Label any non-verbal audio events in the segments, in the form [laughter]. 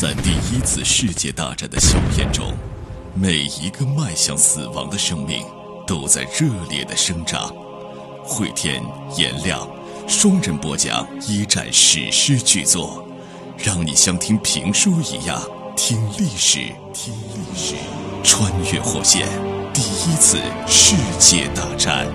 在第一次世界大战的硝烟中，每一个迈向死亡的生命都在热烈的生长。汇天、颜亮双人播讲一战史诗巨作，让你像听评书一样听历史，听历史，穿越火线，第一次世界大战。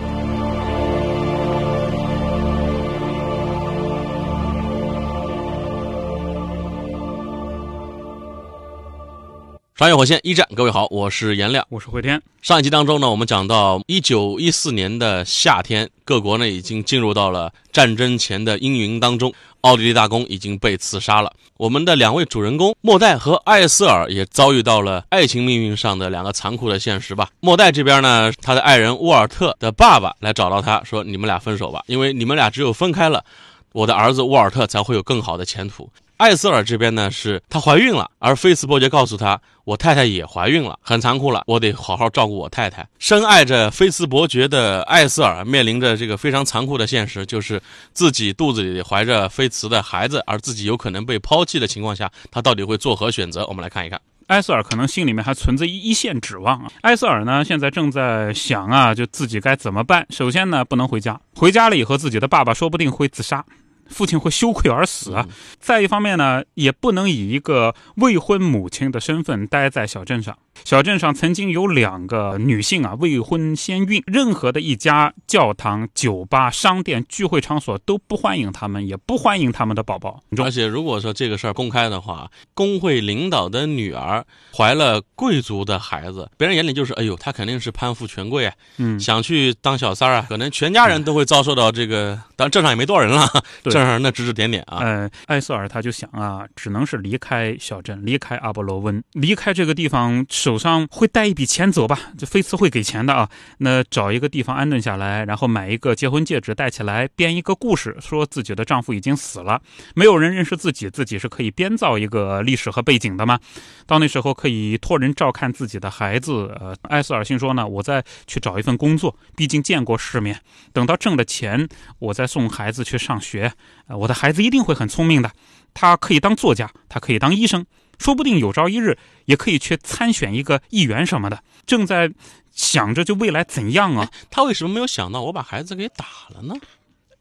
穿越火线一战，各位好，我是颜亮。我是汇天。上一集当中呢，我们讲到一九一四年的夏天，各国呢已经进入到了战争前的阴云当中，奥地利大公已经被刺杀了。我们的两位主人公莫代和艾斯尔也遭遇到了爱情命运上的两个残酷的现实吧。莫代这边呢，他的爱人沃尔特的爸爸来找到他说：“你们俩分手吧，因为你们俩只有分开了，我的儿子沃尔特才会有更好的前途。”艾瑟尔这边呢，是她怀孕了，而菲茨伯爵告诉她，我太太也怀孕了，很残酷了，我得好好照顾我太太。深爱着菲茨伯爵的艾瑟尔面临着这个非常残酷的现实，就是自己肚子里怀着菲茨的孩子，而自己有可能被抛弃的情况下，他到底会作何选择？我们来看一看。艾瑟尔可能心里面还存着一线指望啊。艾瑟尔呢，现在正在想啊，就自己该怎么办。首先呢，不能回家，回家了以后，自己的爸爸说不定会自杀。父亲会羞愧而死啊！再一方面呢，也不能以一个未婚母亲的身份待在小镇上。小镇上曾经有两个女性啊，未婚先孕，任何的一家教堂、酒吧、商店、聚会场所都不欢迎他们，也不欢迎他们的宝宝。而且，如果说这个事儿公开的话，工会领导的女儿怀了贵族的孩子，别人眼里就是，哎呦，她肯定是攀附权贵啊，嗯，想去当小三儿啊，可能全家人都会遭受到这个。当然，镇上也没多少人了，镇上人那指指点点啊。呃，艾瑟尔他就想啊，只能是离开小镇，离开阿波罗温，离开这个地方。手上会带一笔钱走吧，这菲茨会给钱的啊。那找一个地方安顿下来，然后买一个结婚戒指戴起来，编一个故事，说自己的丈夫已经死了，没有人认识自己，自己是可以编造一个历史和背景的吗？到那时候可以托人照看自己的孩子。呃，艾斯尔心说呢，我再去找一份工作，毕竟见过世面。等到挣了钱，我再送孩子去上学。我的孩子一定会很聪明的，他可以当作家，他可以当医生。说不定有朝一日也可以去参选一个议员什么的，正在想着就未来怎样啊？他为什么没有想到我把孩子给打了呢？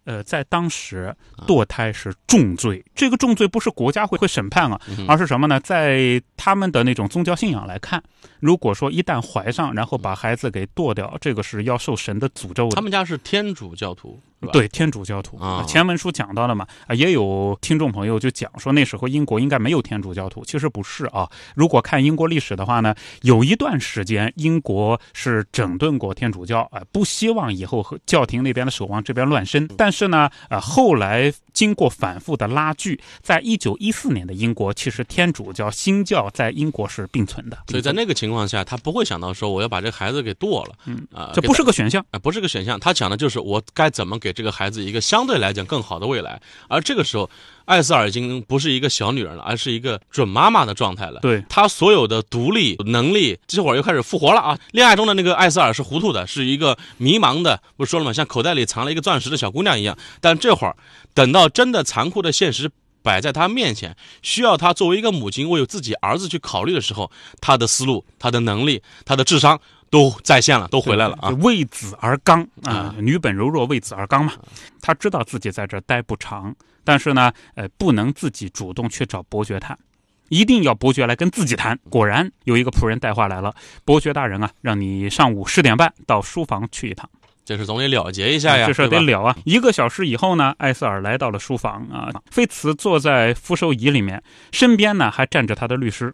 呃，在当时堕胎是重罪，这个重罪不是国家会会审判啊，而是什么呢？在他们的那种宗教信仰来看，如果说一旦怀上，然后把孩子给堕掉，这个是要受神的诅咒的。他们家是天主教徒。对天主教徒啊，前文书讲到了嘛啊，也有听众朋友就讲说那时候英国应该没有天主教徒，其实不是啊。如果看英国历史的话呢，有一段时间英国是整顿过天主教啊，不希望以后和教廷那边的守望这边乱伸。但是呢，呃，后来经过反复的拉锯，在一九一四年的英国，其实天主教新教在英国是并存的。所以在那个情况下，他不会想到说我要把这孩子给剁了，嗯啊，这不是个选项啊，不是个选项。他讲的就是我该怎么给。这个孩子一个相对来讲更好的未来，而这个时候，艾斯尔已经不是一个小女人了，而是一个准妈妈的状态了。对她所有的独立能力，这会儿又开始复活了啊！恋爱中的那个艾斯尔是糊涂的，是一个迷茫的，不是说了吗？像口袋里藏了一个钻石的小姑娘一样。但这会儿，等到真的残酷的现实摆在他面前，需要她作为一个母亲为自己儿子去考虑的时候，她的思路、她的能力、她的智商。都在线了，都回来了啊！为子而刚啊，女本柔弱，为子而刚嘛。他知道自己在这待不长，但是呢，呃，不能自己主动去找伯爵谈，一定要伯爵来跟自己谈。果然有一个仆人带话来了：“伯爵大人啊，让你上午十点半到书房去一趟。”这事总得了结一下呀，这事得了啊！一个小时以后呢，艾瑟尔来到了书房啊，菲茨坐在扶手椅里面，身边呢还站着他的律师。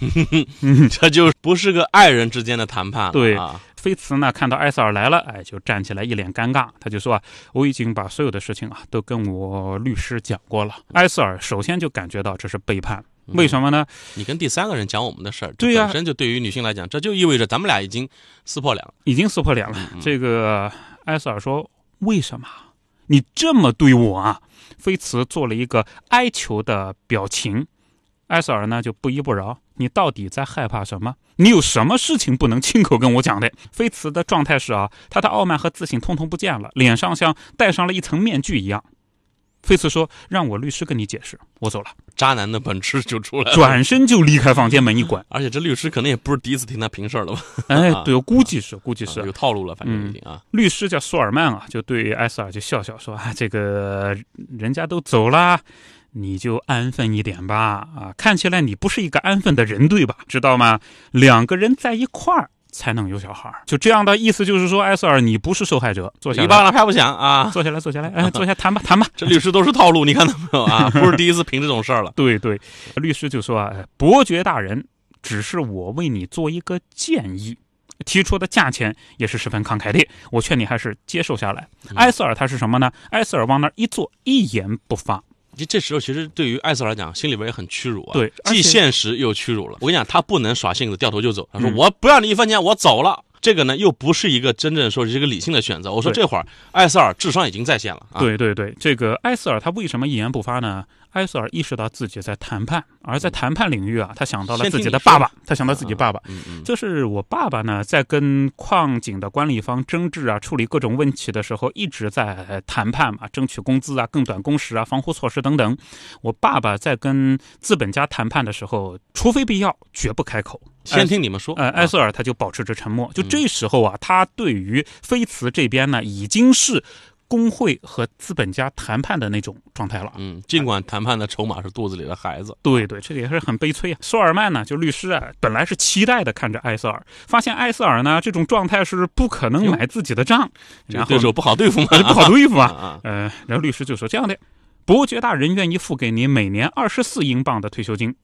[laughs] 这就不是个爱人之间的谈判了。对，菲茨呢看到艾塞尔来了，哎，就站起来，一脸尴尬。他就说：“我已经把所有的事情啊都跟我律师讲过了。”艾塞尔首先就感觉到这是背叛，为什么呢？你跟第三个人讲我们的事儿，对呀，本身就对于女性来讲，这就意味着咱们俩已经撕破脸了，已经撕破脸了。这个艾瑟尔说：“为什么你这么对我啊？”菲茨做了一个哀求的表情。艾瑟尔呢就不依不饶，你到底在害怕什么？你有什么事情不能亲口跟我讲的？菲茨的状态是啊，他的傲慢和自信通通不见了，脸上像戴上了一层面具一样。菲茨说：“让我律师跟你解释，我走了。渣男的本质就出来”了。转身就离开房间，门一关。而且这律师可能也不是第一次听他评事儿了吧？哎，对，我估计是，估计是有套路了，反正已经啊。律师叫苏尔曼啊，就对埃塞尔就笑笑说：“啊，这个人家都走了，你就安分一点吧。啊，看起来你不是一个安分的人，对吧？知道吗？两个人在一块儿。”才能有小孩就这样的意思就是说，埃塞尔，你不是受害者。坐下，一巴掌拍不响啊！坐下来，坐下来，哎，坐下谈吧，谈吧。[laughs] 这律师都是套路，你看到没有啊？[laughs] 不是第一次评这种事儿了。对对，律师就说啊，伯爵大人，只是我为你做一个建议，提出的价钱也是十分慷慨的，我劝你还是接受下来。埃塞尔他是什么呢？埃塞尔往那一坐，一言不发。这这时候其实对于艾瑟来讲，心里边也很屈辱啊。对，既现实又屈辱了。我跟你讲，他不能耍性子掉头就走。他说：“我不要你一分钱，我走了。”这个呢，又不是一个真正说是一个理性的选择。我说这会儿艾瑟尔智商已经在线了。对对对，这个艾瑟尔他为什么一言不发呢？埃塞尔意识到自己在谈判，而在谈判领域啊，他想到了自己的爸爸，他想到自己爸爸，就是我爸爸呢，在跟矿井的管理方争执啊，处理各种问题的时候，一直在谈判嘛，争取工资啊，更短工时啊，防护措施等等。我爸爸在跟资本家谈判的时候，除非必要，绝不开口。先听你们说。呃，埃塞尔他就保持着沉默。就这时候啊，他对于菲茨这边呢，已经是。工会和资本家谈判的那种状态了。嗯，尽管谈判的筹码是肚子里的孩子。对对，这个也是很悲催啊。索尔曼呢，就律师啊，本来是期待的看着埃塞尔，发现埃塞尔呢这种状态是不可能买自己的账，然后对手不好对付嘛，[laughs] 不好对付啊。呃，然后律师就说这样的，伯爵大人愿意付给你每年二十四英镑的退休金，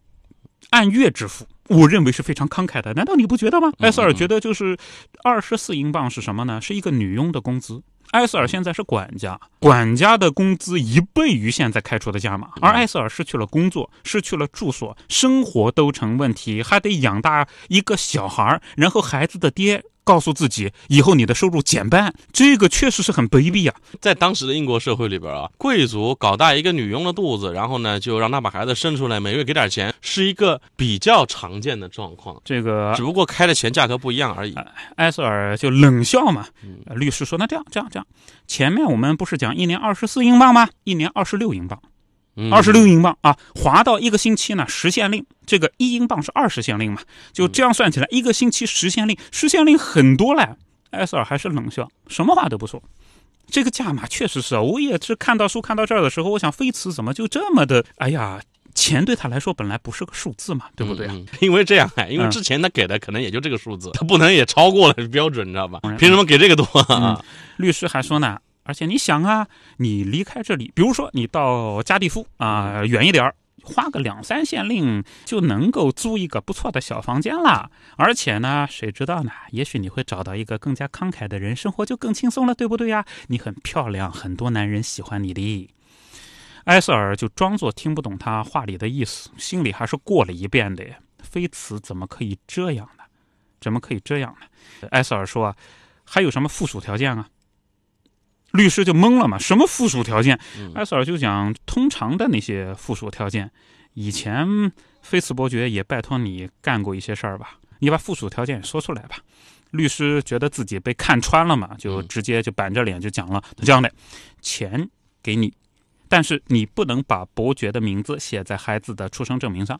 按月支付，我认为是非常慷慨的。难道你不觉得吗？埃塞尔觉得就是二十四英镑是什么呢？是一个女佣的工资。艾斯尔现在是管家，管家的工资一倍于现在开出的价码，而艾斯尔失去了工作，失去了住所，生活都成问题，还得养大一个小孩然后孩子的爹。告诉自己，以后你的收入减半，这个确实是很卑鄙啊！在当时的英国社会里边啊，贵族搞大一个女佣的肚子，然后呢，就让她把孩子生出来，每月给点钱，是一个比较常见的状况。这个只不过开的钱价格不一样而已。埃塞尔就冷笑嘛。律师说：“那这样，这样，这样，前面我们不是讲一年二十四英镑吗？一年二十六英镑。”二十六英镑啊，划到一个星期呢，十县令，这个一英镑是二十县令嘛，就这样算起来，一个星期十县令，十县令很多嘞。埃塞尔还是冷笑，什么话都不说。这个价码确实是啊，我也是看到书看到这儿的时候，我想菲茨怎么就这么的？哎呀，钱对他来说本来不是个数字嘛，对不对啊？[laughs] 因为这样哎，因为之前他给的可能也就这个数字，他不能也超过了标准，你知道吧？凭什么给这个多？啊律师还说呢。而且你想啊，你离开这里，比如说你到加蒂夫啊，远一点花个两三县令就能够租一个不错的小房间了。而且呢，谁知道呢？也许你会找到一个更加慷慨的人，生活就更轻松了，对不对呀？你很漂亮，很多男人喜欢你的。埃塞尔就装作听不懂他话里的意思，心里还是过了一遍的。菲茨怎么可以这样呢？怎么可以这样呢？埃塞尔说：“，还有什么附属条件啊？”律师就懵了嘛？什么附属条件？埃塞尔就讲通常的那些附属条件。以前菲茨伯爵也拜托你干过一些事儿吧？你把附属条件说出来吧。律师觉得自己被看穿了嘛，就直接就板着脸就讲了：这样的，钱给你，但是你不能把伯爵的名字写在孩子的出生证明上，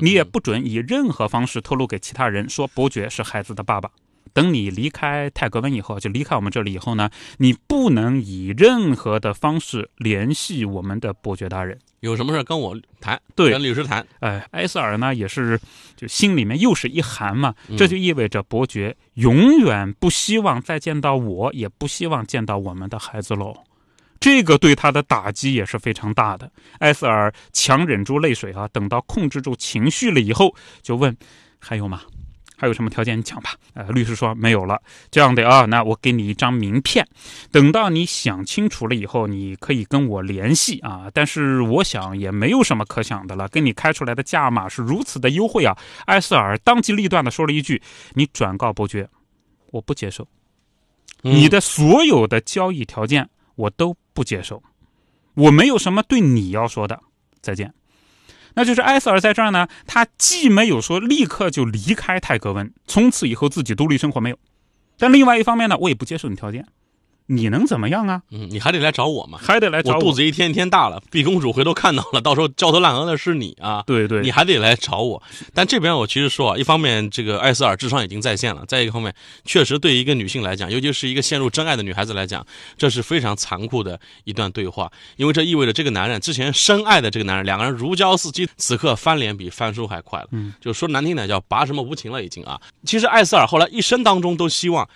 你也不准以任何方式透露给其他人说伯爵是孩子的爸爸。等你离开泰格温以后，就离开我们这里以后呢，你不能以任何的方式联系我们的伯爵大人。有什么事跟我谈，对，跟律师谈。哎，埃塞尔呢也是，就心里面又是一寒嘛。这就意味着伯爵永远不希望再见到我，也不希望见到我们的孩子喽。这个对他的打击也是非常大的。埃塞尔强忍住泪水啊，等到控制住情绪了以后，就问：还有吗？还有什么条件？你讲吧。呃，律师说没有了。这样的啊，那我给你一张名片，等到你想清楚了以后，你可以跟我联系啊。但是我想也没有什么可想的了，跟你开出来的价码是如此的优惠啊。埃塞尔当机立断的说了一句：“你转告伯爵，我不接受你的所有的交易条件，我都不接受。我没有什么对你要说的。再见。”那就是埃塞尔在这儿呢，他既没有说立刻就离开泰格温，从此以后自己独立生活没有，但另外一方面呢，我也不接受你条件，你能怎么样啊？嗯，你还得来找我嘛，还得来找我肚子一天一天大了，碧公主回头看到了，到时候焦头烂额的是你啊。对对，你还得来找我。但这边我其实说啊，一方面这个艾斯尔智商已经在线了，再一个方面，确实对于一个女性来讲，尤其是一个陷入真爱的女孩子来讲，这是非常残酷的一段对话，因为这意味着这个男人之前深爱的这个男人，两个人如胶似漆，此刻翻脸比翻书还快了。嗯，就说难听点叫拔什么无情了已经啊。其实艾斯尔后来一生当中都希望。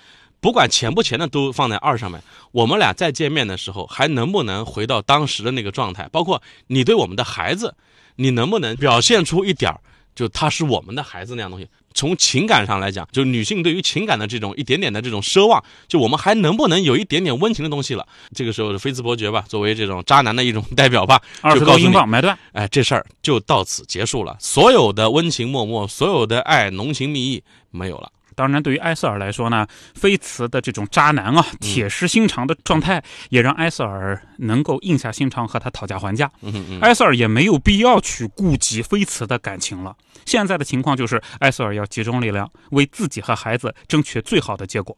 不管钱不钱的都放在二上面，我们俩再见面的时候，还能不能回到当时的那个状态？包括你对我们的孩子，你能不能表现出一点儿，就他是我们的孩子那样东西？从情感上来讲，就女性对于情感的这种一点点的这种奢望，就我们还能不能有一点点温情的东西了？这个时候，菲茨伯爵吧，作为这种渣男的一种代表吧，二十多英镑买断，哎，这事儿就到此结束了，所有的温情脉脉，所有的爱浓情蜜意没有了。当然，对于埃塞尔来说呢，菲茨的这种渣男啊、铁石心肠的状态，也让埃塞尔能够硬下心肠和他讨价还价。埃塞尔也没有必要去顾及菲茨的感情了。现在的情况就是，埃塞尔要集中力量，为自己和孩子争取最好的结果。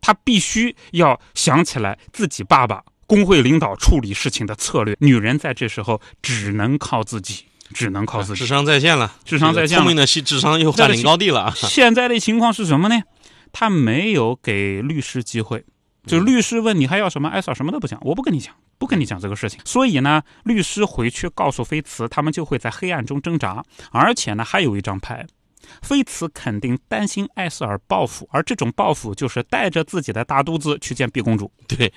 他必须要想起来自己爸爸工会领导处理事情的策略。女人在这时候只能靠自己。只能靠自己，智商在线了，智商在线，聪明的系智商又占领高地了。现在的情况是什么呢？他没有给律师机会，就律师问你还要什么，艾萨什么都不讲，我不跟你讲，不跟你讲这个事情。所以呢，律师回去告诉菲茨，他们就会在黑暗中挣扎。而且呢，还有一张牌，菲茨肯定担心艾瑟尔报复，而这种报复就是带着自己的大肚子去见碧公主。对。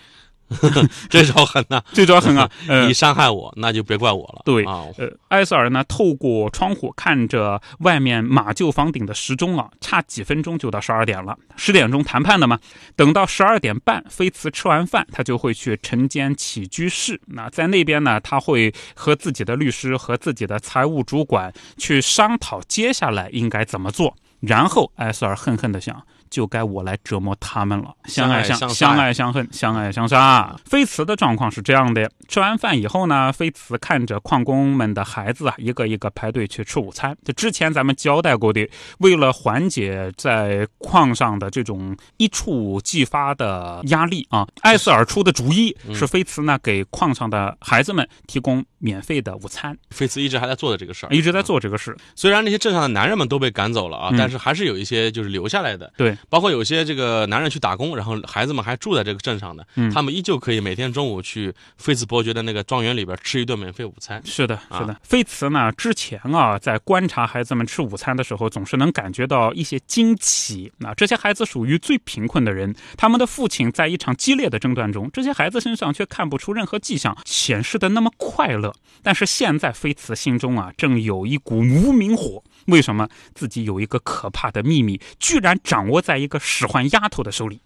[laughs] 这招狠呐！[laughs] 这招狠啊！[laughs] 你伤害我，那就别怪我了。对啊，呃，埃塞尔呢，透过窗户看着外面马厩房顶的时钟啊，差几分钟就到十二点了。十点钟谈判的嘛，等到十二点半，菲茨吃完饭，他就会去晨间起居室。那在那边呢，他会和自己的律师和自己的财务主管去商讨接下来应该怎么做。然后埃塞尔恨恨的想。就该我来折磨他们了。相爱相相爱相恨，相爱相杀。菲茨的状况是这样的：吃完饭以后呢，菲茨看着矿工们的孩子啊，一个一个排队去吃午餐。就之前咱们交代过的，为了缓解在矿上的这种一触即发的压力啊，艾斯尔出的主意是菲茨呢给矿上的孩子们提供免费的午餐。菲茨一直还在做的这个事儿，一直在做这个事。虽然那些镇上的男人们都被赶走了啊，但是还是有一些就是留下来的。对。包括有些这个男人去打工，然后孩子们还住在这个镇上的，他们依旧可以每天中午去菲茨伯爵的那个庄园里边吃一顿免费午餐。是的，是的。菲茨呢，之前啊，在观察孩子们吃午餐的时候，总是能感觉到一些惊奇。那这些孩子属于最贫困的人，他们的父亲在一场激烈的争端中，这些孩子身上却看不出任何迹象显示的那么快乐。但是现在，菲茨心中啊，正有一股无名火。为什么自己有一个可怕的秘密，居然掌握在一个使唤丫头的手里？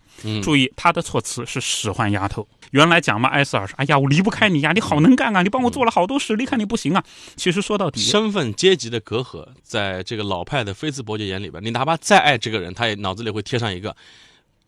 注意他的措辞是使唤丫头。原来讲嘛，艾塞尔说：“哎呀，我离不开你呀，你好能干啊，你帮我做了好多事，离开你不行啊。”其实说到底，身份阶级的隔阂，在这个老派的菲茨伯爵眼里边，你哪怕再爱这个人，他也脑子里会贴上一个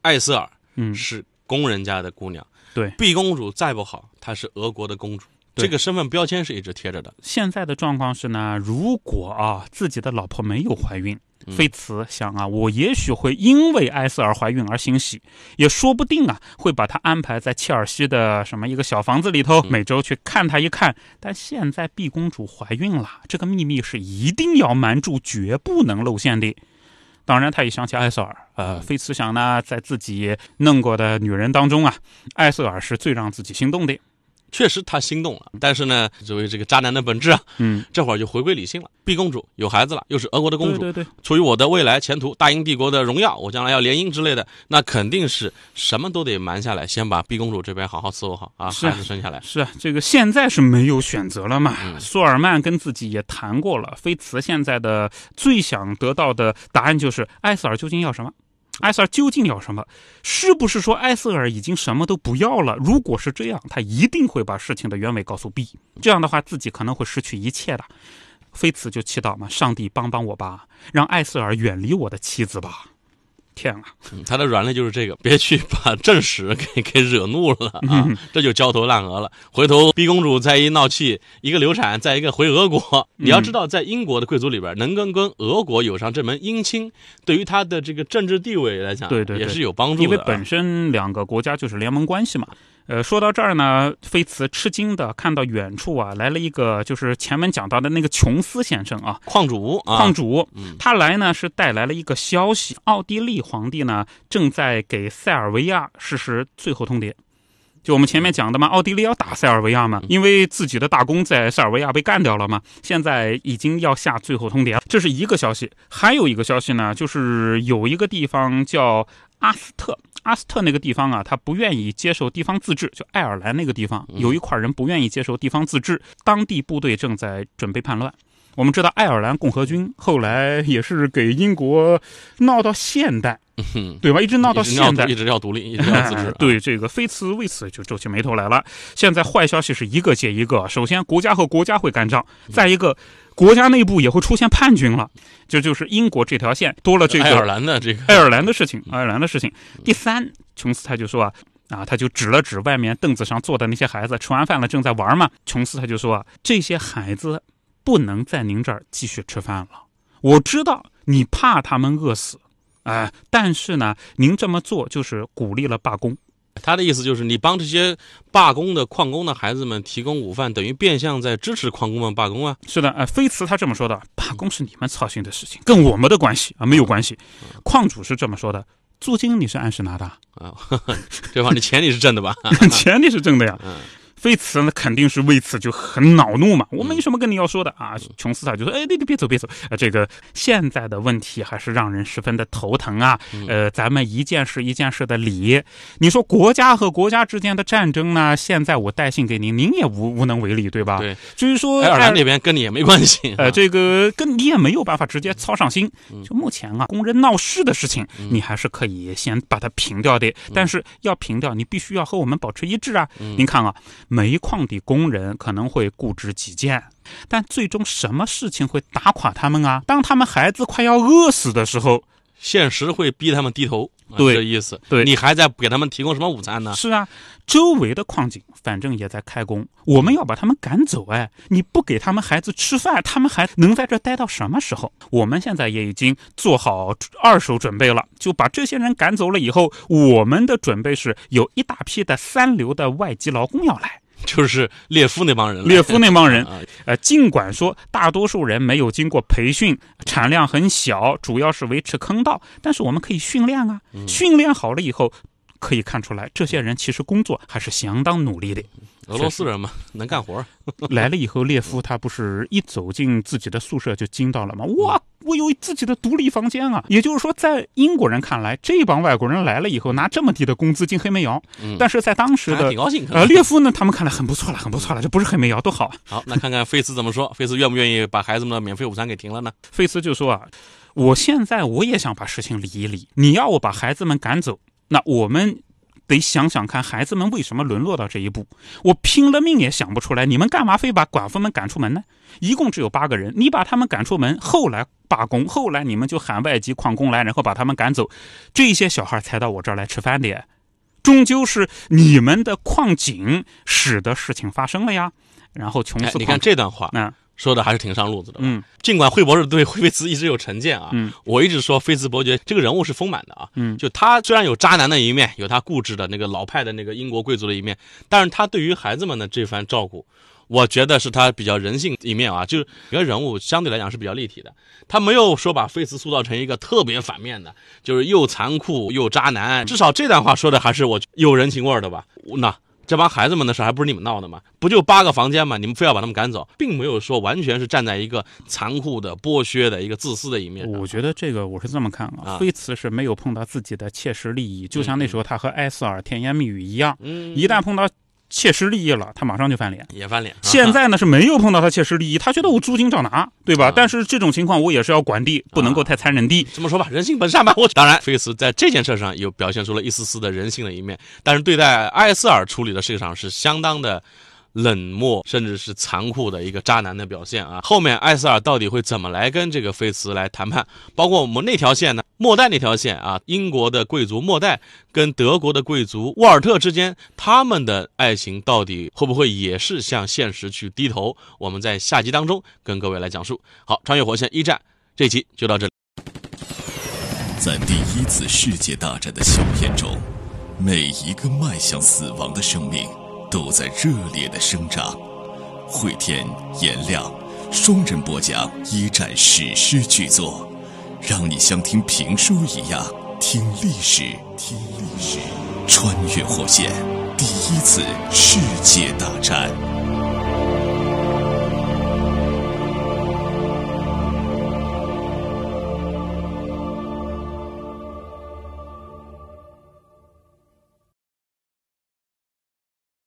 艾瑟尔，嗯，是工人家的姑娘。对，碧公主再不好，她是俄国的公主。这个身份标签是一直贴着的。现在的状况是呢，如果啊自己的老婆没有怀孕，菲茨想啊，我也许会因为埃瑟尔怀孕而欣喜，也说不定啊会把她安排在切尔西的什么一个小房子里头，每周去看她一看。但现在碧公主怀孕了，这个秘密是一定要瞒住，绝不能露馅的。当然，他也想起艾瑟尔。呃，菲茨想呢，在自己弄过的女人当中啊，艾瑟尔是最让自己心动的。确实，他心动了，但是呢，作为这个渣男的本质啊，嗯，这会儿就回归理性了。碧公主有孩子了，又是俄国的公主，对对对，出于我的未来前途、大英帝国的荣耀，我将来要联姻之类的，那肯定是什么都得瞒下来，先把碧公主这边好好伺候好啊，孩子生下来。是啊，这个现在是没有选择了嘛。苏尔曼跟自己也谈过了，菲茨现在的最想得到的答案就是艾瑟尔究竟要什么。埃塞尔究竟要什么？是不是说埃塞尔已经什么都不要了？如果是这样，他一定会把事情的原委告诉 B。这样的话，自己可能会失去一切的。菲茨就祈祷嘛，上帝帮帮我吧，让艾塞尔远离我的妻子吧。天啊！嗯他的软肋就是这个，别去把正史给给惹怒了 [laughs] 啊，这就焦头烂额了。回头逼公主再一闹气，一个流产，再一个回俄国。你要知道，在英国的贵族里边，能跟跟俄国有上这门姻亲，对于他的这个政治地位来讲，对对对也是有帮助的。因为本身两个国家就是联盟关系嘛。呃，说到这儿呢，菲茨吃惊的看到远处啊来了一个，就是前面讲到的那个琼斯先生啊，矿主啊，矿主，嗯他来呢是带来了一个消息，奥地利皇帝呢正在给塞尔维亚实施最后通牒。就我们前面讲的嘛，奥地利要打塞尔维亚嘛，因为自己的大公在塞尔维亚被干掉了嘛，现在已经要下最后通牒了。这是一个消息，还有一个消息呢，就是有一个地方叫阿斯特，阿斯特那个地方啊，他不愿意接受地方自治，就爱尔兰那个地方有一块人不愿意接受地方自治，当地部队正在准备叛乱。我们知道爱尔兰共和军后来也是给英国闹到现代，对吧？一直闹到现代，一直要独立，一直要自治。啊 [laughs] 对这个菲茨为此就皱起眉头来了。现在坏消息是一个接一个，首先国家和国家会干仗，再一个国家内部也会出现叛军了，这就是英国这条线多了这个爱尔兰的这个爱尔兰的事情，爱尔兰的事情。第三，琼斯他就说啊。啊，他就指了指外面凳子上坐的那些孩子，吃完饭了正在玩嘛。琼斯他就说啊，这些孩子不能在您这儿继续吃饭了。我知道你怕他们饿死，哎、但是呢，您这么做就是鼓励了罢工。他的意思就是，你帮这些罢工的矿工的孩子们提供午饭，等于变相在支持矿工们罢工啊。是的，呃，菲茨他这么说的，罢工是你们操心的事情，跟我们的关系啊没有关系。矿主是这么说的，租金你是按时拿的，啊，对吧？你钱你是挣的吧？[laughs] 钱你是挣的呀。[laughs] 嗯菲茨呢肯定是为此就很恼怒嘛，我没什么跟你要说的啊。琼斯塔就说：“哎，你你别走别走，啊，这个现在的问题还是让人十分的头疼啊。呃，咱们一件事一件事的理。你说国家和国家之间的战争呢，现在我带信给您，您也无无能为力，对吧？对，至于说爱尔爱兰那边跟你也没关系。呃，这个跟你也没有办法直接操上心。嗯就目前啊，工人闹事的事情，你还是可以先把它平掉的。嗯但是要平掉，你必须要和我们保持一致啊。您看啊，煤矿的工人可能会固执己见，但最终什么事情会打垮他们啊？当他们孩子快要饿死的时候，现实会逼他们低头，啊对这意思。对你还在给他们提供什么午餐呢？是啊，周围的矿井反正也在开工，我们要把他们赶走。哎，你不给他们孩子吃饭，他们还能在这待到什么时候？我们现在也已经做好二手准备了，就把这些人赶走了以后，我们的准备是有一大批的三流的外籍劳工要来。就是列夫那帮人，列夫那帮人 [laughs] 啊，呃，尽管说大多数人没有经过培训，产量很小，主要是维持坑道，但是我们可以训练啊，训练好了以后，可以看出来这些人其实工作还是相当努力的。俄罗斯人嘛，能干活。[laughs] 来了以后，列夫他不是一走进自己的宿舍就惊到了吗？哇，我有自己的独立房间啊！也就是说，在英国人看来，这帮外国人来了以后拿这么低的工资进黑煤窑，嗯但是在当时的挺高兴。可呃列夫呢，他们看来很不错了，很不错了，这不是黑煤窑多好啊！好，那看看费茨怎么说。费茨愿不愿意把孩子们的免费午餐给停了呢？费斯就说啊，我现在我也想把事情理一理，你要我把孩子们赶走，那我们。得想想看，孩子们为什么沦落到这一步？我拼了命也想不出来，你们干嘛非把寡妇们赶出门呢？一共只有八个人，你把他们赶出门，后来罢工，后来你们就喊外籍矿工来，然后把他们赶走，这些小孩才到我这儿来吃饭的，终究是你们的矿井使得事情发生了呀。然后琼斯，哎你看这段话那说的还是挺上路子的。嗯尽管惠博士对惠菲茨一直有成见啊，嗯我一直说菲茨伯爵这个人物是丰满的啊，嗯就他虽然有渣男的一面，有他固执的那个老派的那个英国贵族的一面，但是他对于孩子们的这番照顾，我觉得是他比较人性一面啊，就是一个人物相对来讲是比较立体的，他没有说把菲茨塑造成一个特别反面的，就是又残酷又渣男，至少这段话说的还是我有人情味的吧，那。这帮孩子们的事还不是你们闹的吗？不就八个房间吗？你们非要把他们赶走，并没有说完全是站在一个残酷的、剥削的一个自私的一面。我觉得这个我是这么看啊，啊菲茨是没有碰到自己的切实利益，就像那时候他和埃塞尔甜言蜜语一样，嗯，一旦碰到切实利益了，他马上就翻脸。也翻脸。现在呢是没有碰到他切实利益，他觉得我租金照拿，对吧？啊但是这种情况我也是要管的，不能够太残忍的。这么说吧，人性本善吧。我 [laughs] 当然，菲茨在这件事上有表现出了一丝丝的人性的一面，但是对待埃塞尔处理的事情上是相当的，冷漠甚至是残酷的一个渣男的表现啊！后面艾斯尔到底会怎么来跟这个菲茨来谈判？包括我们那条线呢？末代那条线啊，英国的贵族末代跟德国的贵族沃尔特之间，他们的爱情到底会不会也是向现实去低头？我们在下集当中跟各位来讲述。好，穿越火线一战这集就到这里。在第一次世界大战的硝烟中，每一个迈向死亡的生命。都在热烈的生长。汇天、颜亮双人播讲一战史诗巨作，让你像听评书一样听历史，听历史，穿越火线，第一次世界大战。